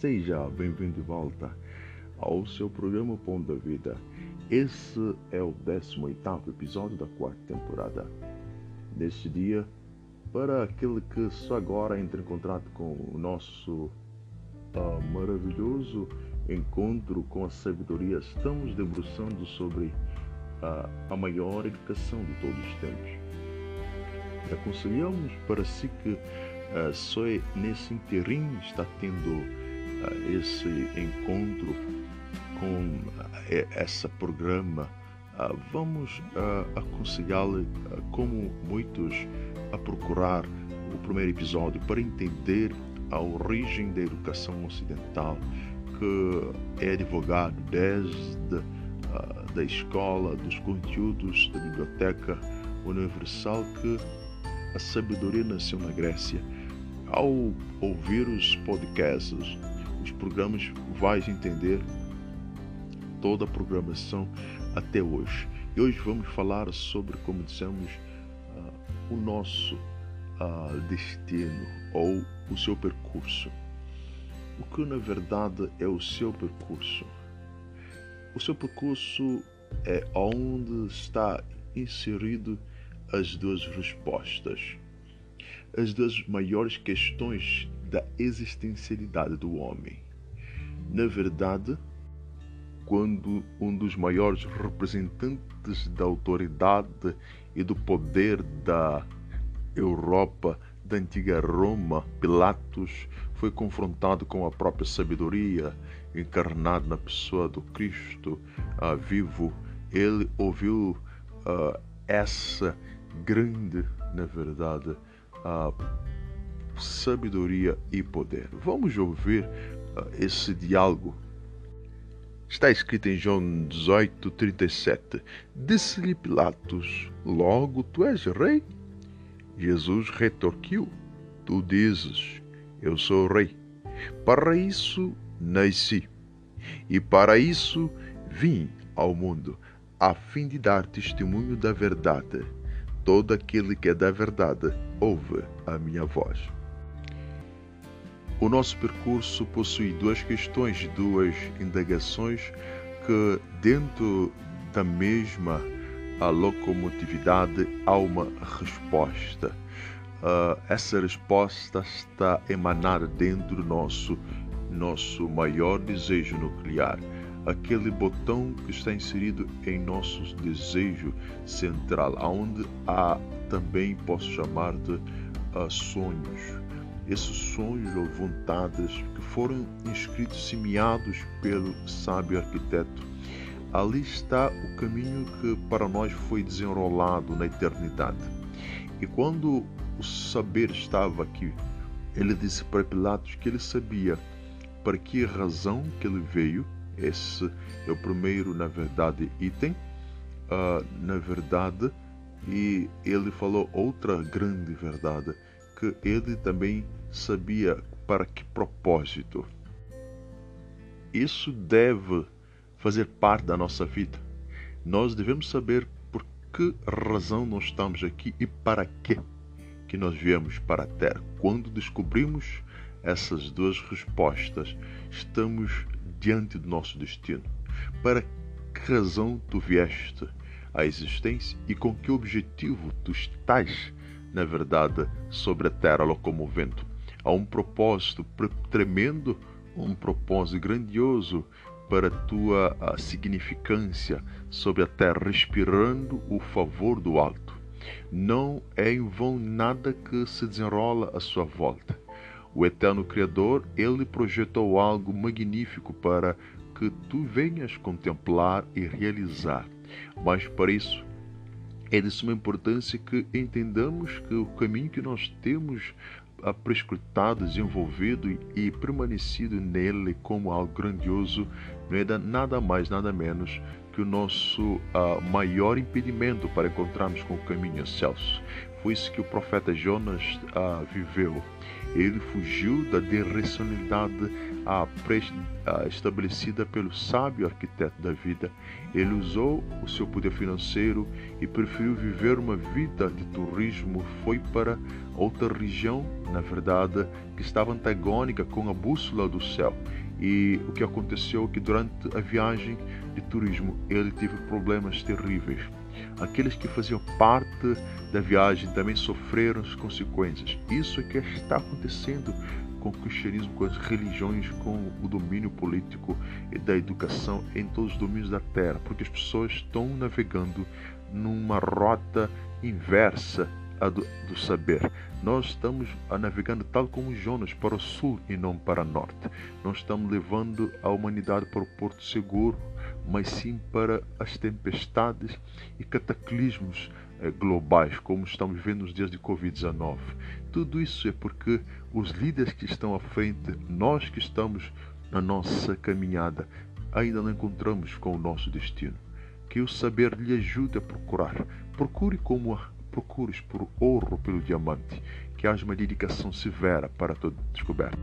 Seja bem-vindo de volta ao seu programa Pão da Vida. Esse é o 18 episódio da quarta temporada. Neste dia, para aquele que só agora entra em contato com o nosso uh, maravilhoso encontro com a sabedoria, estamos debruçando sobre uh, a maior educação de todos os tempos. Aconselhamos para si que uh, só nesse interim está tendo esse encontro com uh, esse programa. vamos aconselhá-lo, como muitos, a procurar o primeiro episódio para entender a origem da educação ocidental, que é advogado desde da escola, dos conteúdos da biblioteca universal que a sabedoria nasceu na Grécia. Ao ouvir os podcasts, os programas, vais entender toda a programação até hoje. E hoje vamos falar sobre, como dissemos, uh, o nosso uh, destino ou o seu percurso. O que na verdade é o seu percurso? O seu percurso é onde está inserido as duas respostas, as duas maiores questões da existencialidade do homem. Na verdade, quando um dos maiores representantes da autoridade e do poder da Europa, da antiga Roma, Pilatos, foi confrontado com a própria sabedoria encarnada na pessoa do Cristo uh, vivo, ele ouviu uh, essa grande, na verdade, a sabedoria e poder. Vamos ouvir uh, esse diálogo. Está escrito em João 18, 37. Disse-lhe Pilatos: Logo tu és rei? Jesus retorquiu: Tu dizes, eu sou rei. Para isso nasci e para isso vim ao mundo, a fim de dar testemunho da verdade todo aquele que é da verdade ouve a minha voz. O nosso percurso possui duas questões, duas indagações que, dentro da mesma locomotividade, há uma resposta. Uh, essa resposta está emanada dentro do nosso, nosso maior desejo nuclear aquele botão que está inserido em nosso desejo central, onde há também posso chamar de uh, sonhos. Esses sonhos ou vontades que foram inscritos, semeados pelo sábio arquiteto. Ali está o caminho que para nós foi desenrolado na eternidade. E quando o saber estava aqui, ele disse para Pilatos que ele sabia para que razão que ele veio esse é o primeiro, na verdade, item. Uh, na verdade, e ele falou outra grande verdade, que ele também sabia para que propósito. Isso deve fazer parte da nossa vida. Nós devemos saber por que razão nós estamos aqui e para que que nós viemos para a Terra. Quando descobrimos essas duas respostas, estamos diante do nosso destino. Para que razão tu vieste à existência e com que objetivo tu estás, na verdade, sobre a terra locomovendo? Há um propósito tremendo, um propósito grandioso para a tua significância sobre a terra, respirando o favor do alto. Não é em vão nada que se desenrola à sua volta. O eterno Criador, ele projetou algo magnífico para que tu venhas contemplar e realizar. Mas para isso é de suma importância que entendamos que o caminho que nós temos prescrutado, desenvolvido e permanecido nele como algo grandioso não é nada mais, nada menos que o nosso uh, maior impedimento para encontrarmos com o caminho céus. Foi isso que o profeta Jonas uh, viveu. Ele fugiu da direcionalidade estabelecida pelo sábio arquiteto da vida. Ele usou o seu poder financeiro e preferiu viver uma vida de turismo. Foi para outra região, na verdade, que estava antagônica com a bússola do céu. E o que aconteceu é que durante a viagem de turismo ele teve problemas terríveis. Aqueles que faziam parte da viagem também sofreram as consequências. Isso é que está acontecendo com o cristianismo, com as religiões, com o domínio político e da educação em todos os domínios da terra, porque as pessoas estão navegando numa rota inversa do, do, saber. Nós estamos navegando tal como Jonas para o sul e não para o norte. Nós estamos levando a humanidade para o porto seguro, mas sim para as tempestades e cataclismos eh, globais, como estamos vendo nos dias de Covid-19. Tudo isso é porque os líderes que estão à frente, nós que estamos na nossa caminhada, ainda não encontramos com o nosso destino. Que o saber lhe ajude a procurar. Procure como procures por ouro pelo diamante, que haja uma dedicação severa para toda descoberta.